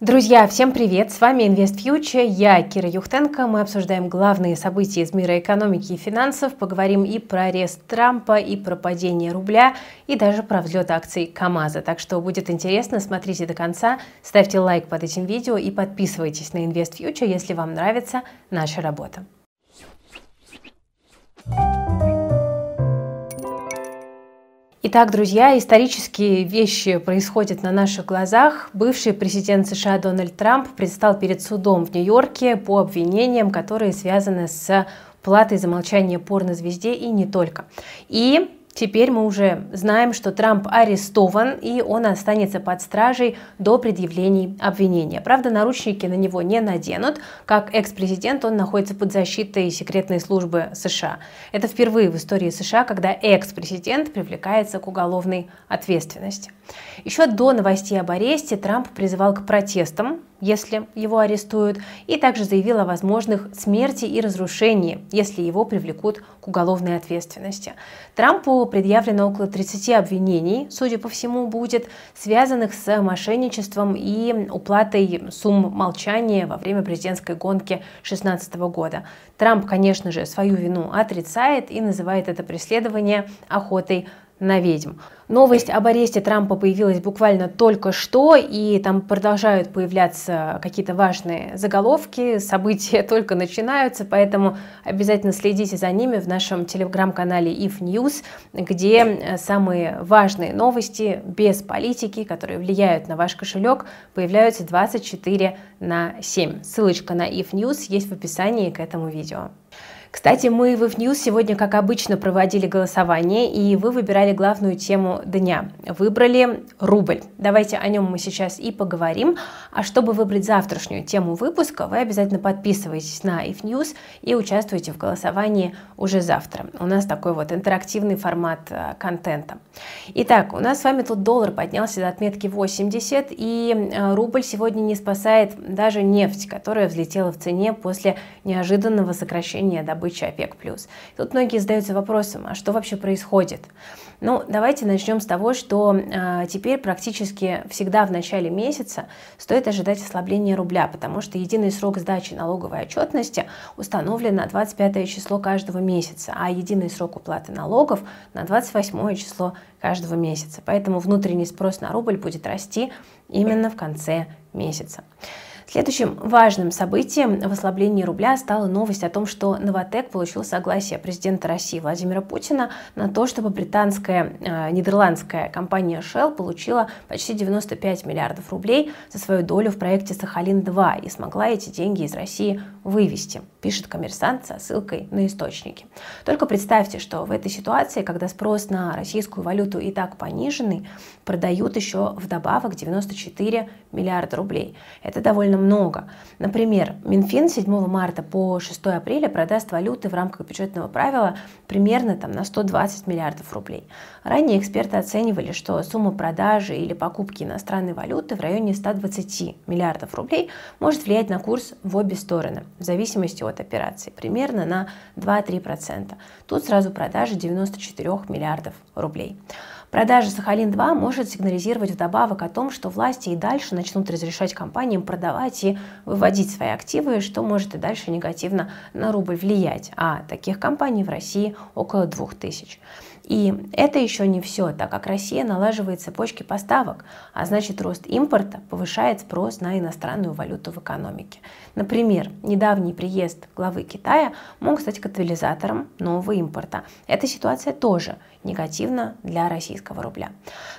Друзья, всем привет! С вами Invest Future, я Кира Юхтенко. Мы обсуждаем главные события из мира экономики и финансов, поговорим и про арест Трампа, и про падение рубля, и даже про взлет акций КАМАЗа. Так что будет интересно, смотрите до конца, ставьте лайк под этим видео и подписывайтесь на Invest Future, если вам нравится наша работа. Итак, друзья, исторические вещи происходят на наших глазах. Бывший президент США Дональд Трамп предстал перед судом в Нью-Йорке по обвинениям, которые связаны с платой за молчание порнозвезде и не только. И Теперь мы уже знаем, что Трамп арестован, и он останется под стражей до предъявлений обвинения. Правда, наручники на него не наденут. Как экс-президент он находится под защитой секретной службы США. Это впервые в истории США, когда экс-президент привлекается к уголовной ответственности. Еще до новостей об аресте Трамп призывал к протестам если его арестуют, и также заявил о возможных смерти и разрушении, если его привлекут к уголовной ответственности. Трампу предъявлено около 30 обвинений, судя по всему, будет, связанных с мошенничеством и уплатой сумм молчания во время президентской гонки 2016 года. Трамп, конечно же, свою вину отрицает и называет это преследование охотой на ведьм. Новость об аресте Трампа появилась буквально только что, и там продолжают появляться какие-то важные заголовки, события только начинаются, поэтому обязательно следите за ними в нашем телеграм-канале If News, где самые важные новости без политики, которые влияют на ваш кошелек, появляются 24 на 7. Ссылочка на If News есть в описании к этому видео. Кстати, мы в IFNews сегодня, как обычно, проводили голосование, и вы выбирали главную тему дня. Выбрали рубль. Давайте о нем мы сейчас и поговорим. А чтобы выбрать завтрашнюю тему выпуска, вы обязательно подписывайтесь на IFNews и участвуйте в голосовании уже завтра. У нас такой вот интерактивный формат э, контента. Итак, у нас с вами тут доллар поднялся до отметки 80, и э, рубль сегодня не спасает даже нефть, которая взлетела в цене после неожиданного сокращения добычи добычи ОПЕК+. Тут многие задаются вопросом, а что вообще происходит? Ну, давайте начнем с того, что э, теперь практически всегда в начале месяца стоит ожидать ослабления рубля, потому что единый срок сдачи налоговой отчетности установлен на 25 число каждого месяца, а единый срок уплаты налогов на 28 число каждого месяца. Поэтому внутренний спрос на рубль будет расти именно в конце месяца. Следующим важным событием в ослаблении рубля стала новость о том, что Новотек получил согласие президента России Владимира Путина на то, чтобы британская, э, нидерландская компания Shell получила почти 95 миллиардов рублей за свою долю в проекте Сахалин-2 и смогла эти деньги из России вывести, пишет коммерсант со ссылкой на источники. Только представьте, что в этой ситуации, когда спрос на российскую валюту и так пониженный, продают еще вдобавок 94 миллиарда рублей. Это довольно много. Например, Минфин 7 марта по 6 апреля продаст валюты в рамках бюджетного правила примерно там, на 120 миллиардов рублей. Ранее эксперты оценивали, что сумма продажи или покупки иностранной валюты в районе 120 миллиардов рублей может влиять на курс в обе стороны, в зависимости от операции, примерно на 2-3%. Тут сразу продажи 94 миллиардов рублей. Продажа Сахалин-2 может сигнализировать вдобавок о том, что власти и дальше начнут разрешать компаниям продавать и выводить свои активы, что может и дальше негативно на рубль влиять. А таких компаний в России около 2000. И это еще не все, так как Россия налаживает цепочки поставок, а значит рост импорта повышает спрос на иностранную валюту в экономике. Например, недавний приезд главы Китая мог стать катализатором нового импорта. Эта ситуация тоже негативна для российского рубля.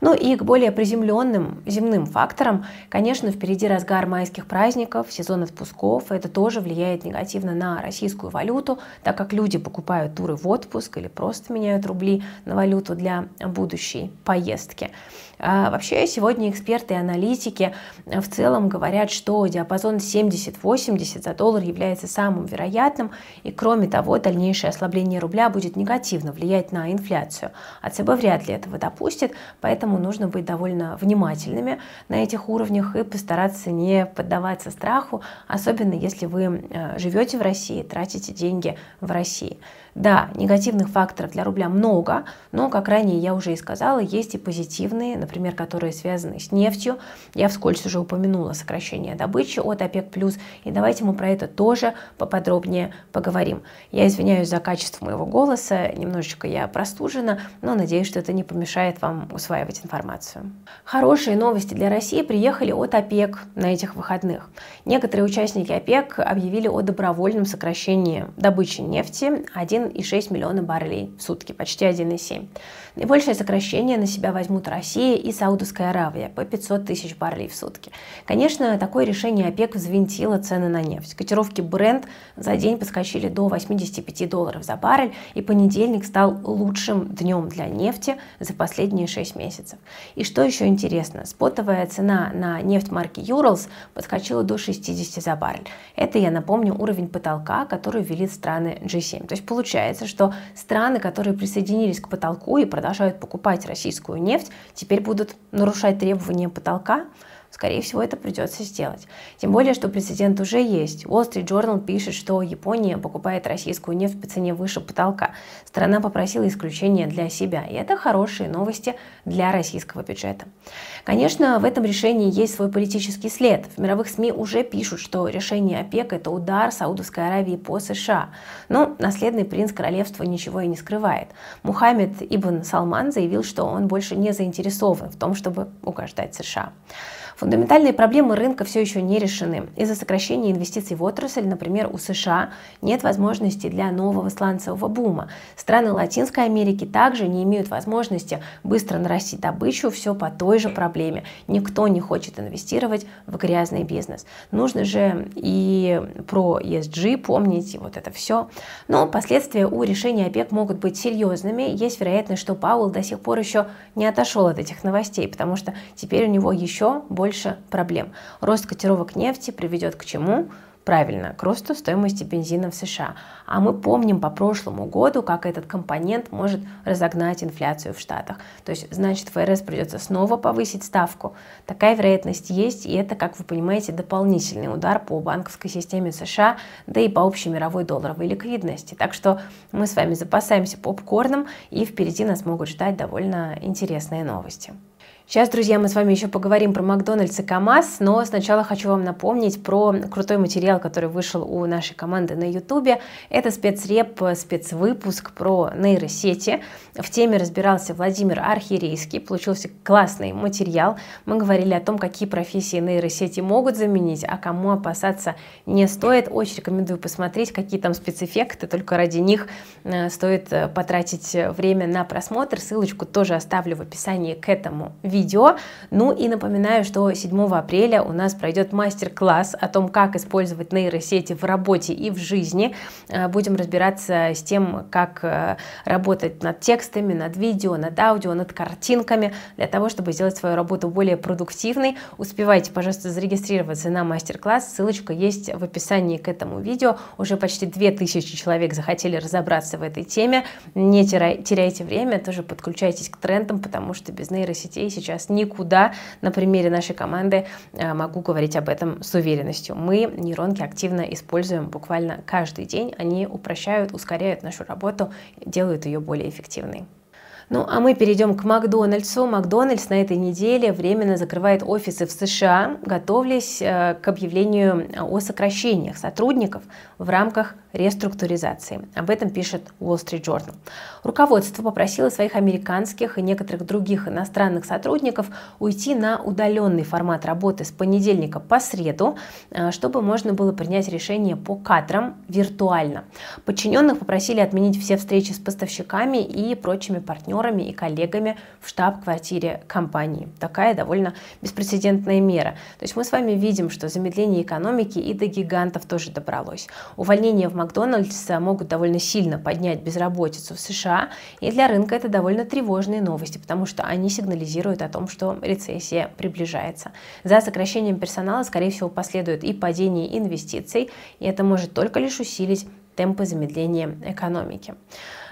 Ну и к более приземленным земным факторам, конечно, впереди разгар майских праздников, сезон отпусков. Это тоже влияет негативно на российскую валюту, так как люди покупают туры в отпуск или просто меняют рубли на валюту для будущей поездки. А вообще сегодня эксперты и аналитики в целом говорят, что диапазон 70-80 за доллар является самым вероятным, и кроме того, дальнейшее ослабление рубля будет негативно влиять на инфляцию. А ЦБ вряд ли этого допустит, поэтому нужно быть довольно внимательными на этих уровнях и постараться не поддаваться страху, особенно если вы э, живете в России, тратите деньги в России. Да, негативных факторов для рубля много, но, как ранее я уже и сказала, есть и позитивные, например, которые связаны с нефтью. Я вскользь уже упомянула сокращение добычи от ОПЕК+, и давайте мы про это тоже поподробнее поговорим. Я извиняюсь за качество моего голоса, немножечко я простужена, но надеюсь, что это не помешает вам усваивать информацию. Хорошие новости для России приехали от ОПЕК на этих выходных. Некоторые участники ОПЕК объявили о добровольном сокращении добычи нефти 1,6 миллиона баррелей в сутки, почти 1,7. Наибольшее сокращение на себя возьмут Россия и Саудовская Аравия по 500 тысяч баррелей в сутки. Конечно, такое решение ОПЕК взвинтило цены на нефть. Котировки Brent за день подскочили до 85 долларов за баррель, и понедельник стал лучшим днем для нефти за последние 6 месяцев. И что еще интересно, спотовая цена на нефть марки Urals подскочила до 60 за баррель. Это, я напомню, уровень потолка, который ввели страны G7. То есть получается, что страны, которые присоединились к потолку и продолжают покупать российскую нефть, теперь будут нарушать требования потолка, скорее всего, это придется сделать. Тем более, что прецедент уже есть. Wall Street Journal пишет, что Япония покупает российскую нефть по цене выше потолка. Страна попросила исключения для себя, и это хорошие новости для российского бюджета. Конечно, в этом решении есть свой политический след. В мировых СМИ уже пишут, что решение ОПЕК – это удар Саудовской Аравии по США. Но наследный принц королевства ничего и не скрывает. Мухаммед Ибн Салман заявил, что он больше не заинтересован в том, чтобы угождать США. Фундаментальные проблемы рынка все еще не решены. Из-за сокращения инвестиций в отрасль, например, у США нет возможности для нового сланцевого бума. Страны Латинской Америки также не имеют возможности быстро нарастить добычу, все по той же проблеме. Никто не хочет инвестировать в грязный бизнес. Нужно же и про ESG помнить, и вот это все. Но последствия у решения ОПЕК могут быть серьезными. Есть вероятность, что Пауэлл до сих пор еще не отошел от этих новостей, потому что теперь у него еще больше больше проблем. Рост котировок нефти приведет к чему? Правильно, к росту стоимости бензина в США. А мы помним по прошлому году, как этот компонент может разогнать инфляцию в Штатах. То есть, значит, ФРС придется снова повысить ставку. Такая вероятность есть, и это, как вы понимаете, дополнительный удар по банковской системе США, да и по общей мировой долларовой ликвидности. Так что мы с вами запасаемся попкорном, и впереди нас могут ждать довольно интересные новости. Сейчас, друзья, мы с вами еще поговорим про Макдональдс и КАМАЗ, но сначала хочу вам напомнить про крутой материал, который вышел у нашей команды на Ютубе. Это спецреп, спецвыпуск про нейросети. В теме разбирался Владимир Архирейский, получился классный материал. Мы говорили о том, какие профессии нейросети могут заменить, а кому опасаться не стоит. Очень рекомендую посмотреть, какие там спецэффекты, только ради них э, стоит э, потратить время на просмотр. Ссылочку тоже оставлю в описании к этому видео. Ну и напоминаю, что 7 апреля у нас пройдет мастер-класс о том, как использовать нейросети в работе и в жизни. Э, будем разбираться с тем, как э, работать над текстами, над видео, над аудио, над картинками, для того, чтобы сделать свою работу более продуктивной. Успевайте, пожалуйста, зарегистрироваться на мастер-класс. Ссылочка есть в описании к этому видео. Уже почти 2000 человек захотели разобраться в этой теме. Не теряйте время, тоже подключайтесь к трендам, потому что без нейросетей сейчас сейчас никуда. На примере нашей команды э, могу говорить об этом с уверенностью. Мы нейронки активно используем буквально каждый день. Они упрощают, ускоряют нашу работу, делают ее более эффективной. Ну, а мы перейдем к Макдональдсу. Макдональдс на этой неделе временно закрывает офисы в США, готовясь э, к объявлению о сокращениях сотрудников в рамках реструктуризации. Об этом пишет Wall Street Journal. Руководство попросило своих американских и некоторых других иностранных сотрудников уйти на удаленный формат работы с понедельника по среду, э, чтобы можно было принять решение по кадрам виртуально. Подчиненных попросили отменить все встречи с поставщиками и прочими партнерами партнерами и коллегами в штаб-квартире компании. Такая довольно беспрецедентная мера. То есть мы с вами видим, что замедление экономики и до гигантов тоже добралось. Увольнения в Макдональдс могут довольно сильно поднять безработицу в США, и для рынка это довольно тревожные новости, потому что они сигнализируют о том, что рецессия приближается. За сокращением персонала, скорее всего, последует и падение инвестиций, и это может только лишь усилить темпы замедления экономики.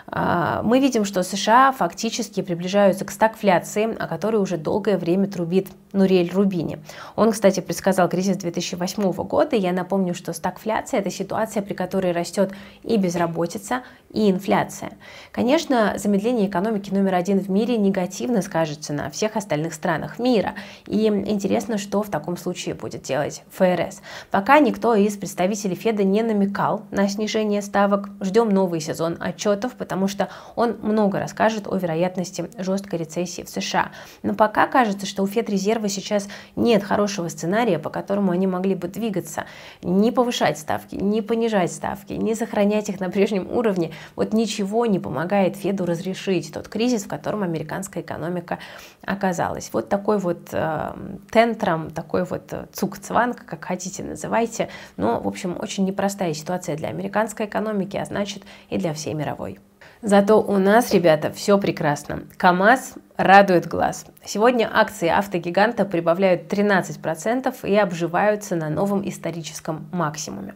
А, мы видим, что США фактически приближаются к стагфляции, о которой уже долгое время трубит Нурель Рубини. Он, кстати, предсказал кризис 2008 года. Я напомню, что стагфляция – это ситуация, при которой растет и безработица, и инфляция. Конечно, замедление экономики номер один в мире негативно скажется на всех остальных странах мира. И интересно, что в таком случае будет делать ФРС. Пока никто из представителей Феда не намекал на снижение ставок. Ждем новый сезон отчетов, потому что он много расскажет о вероятности жесткой рецессии в США. Но пока кажется, что у Федрезерва сейчас нет хорошего сценария, по которому они могли бы двигаться. Не повышать ставки, не понижать ставки, не сохранять их на прежнем уровне. Вот ничего не помогает Феду разрешить тот кризис, в котором американская экономика оказалась. Вот такой вот э, тентром, такой вот э, цукцванг, как хотите называйте, но, в общем, очень непростая ситуация для американской экономики, а значит и для всей мировой. Зато у нас, ребята, все прекрасно. КАМАЗ радует глаз. Сегодня акции автогиганта прибавляют 13% и обживаются на новом историческом максимуме.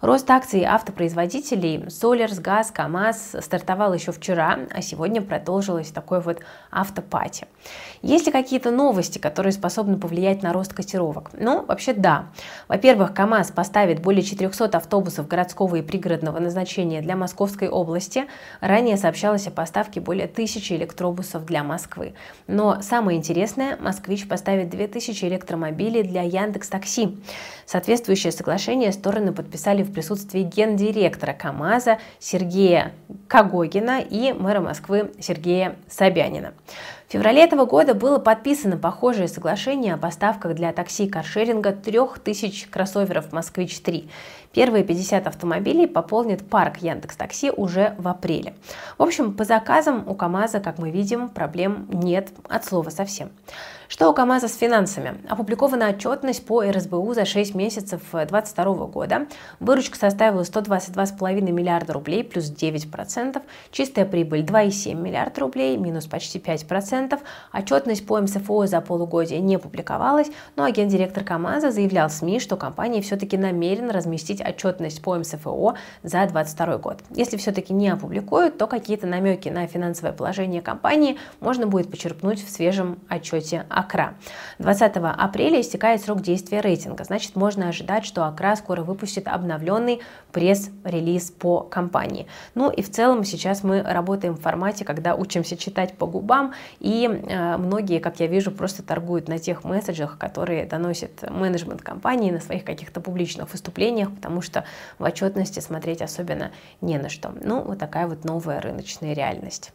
Рост акций автопроизводителей Solers, ГАЗ, КАМАЗ стартовал еще вчера, а сегодня продолжилось такое вот автопати. Есть ли какие-то новости, которые способны повлиять на рост котировок? Ну, вообще да. Во-первых, КАМАЗ поставит более 400 автобусов городского и пригородного назначения для Московской области. Ранее сообщалось о поставке более тысячи электробусов для Москвы. Но самое интересное, Москвич поставит 2000 электромобилей для Яндекс Такси. Соответствующее соглашение стороны подписали в присутствии гендиректора КАМАЗа Сергея Кагогина и мэра Москвы Сергея Собянина. В феврале этого года было подписано похожее соглашение о поставках для такси каршеринга 3000 кроссоверов «Москвич-3». Первые 50 автомобилей пополнит парк Яндекс Такси уже в апреле. В общем, по заказам у КАМАЗа, как мы видим, проблем нет от слова совсем. Что у КАМАЗа с финансами? Опубликована отчетность по РСБУ за 6 месяцев 2022 года. Выручка составила 122,5 миллиарда рублей, плюс 9%. Чистая прибыль 2,7 миллиарда рублей, минус почти 5%. Отчетность по МСФО за полугодие не публиковалась, но агент-директор КАМАЗа заявлял СМИ, что компания все-таки намерена разместить отчетность по МСФО за 2022 год. Если все-таки не опубликуют, то какие-то намеки на финансовое положение компании можно будет почерпнуть в свежем отчете Акра. 20 апреля истекает срок действия рейтинга, значит можно ожидать, что Акра скоро выпустит обновленный пресс-релиз по компании. Ну и в целом сейчас мы работаем в формате, когда учимся читать по губам, и э, многие, как я вижу, просто торгуют на тех месседжах, которые доносит менеджмент компании на своих каких-то публичных выступлениях, потому что в отчетности смотреть особенно не на что. Ну, вот такая вот новая рыночная реальность.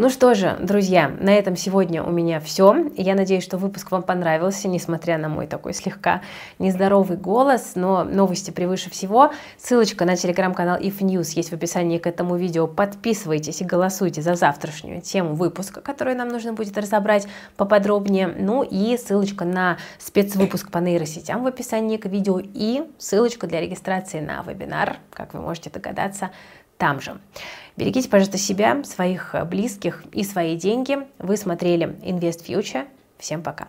Ну что же, друзья, на этом сегодня у меня все. Я надеюсь, что выпуск вам понравился, несмотря на мой такой слегка нездоровый голос, но новости превыше всего. Ссылочка на телеграм-канал If News есть в описании к этому видео. Подписывайтесь и голосуйте за завтрашнюю тему выпуска, которую нам нужно будет разобрать поподробнее. Ну и ссылочка на спецвыпуск по нейросетям в описании к видео и ссылочка для регистрации на вебинар, как вы можете догадаться, там же. Берегите, пожалуйста, себя, своих близких и свои деньги. Вы смотрели Invest Future. Всем пока.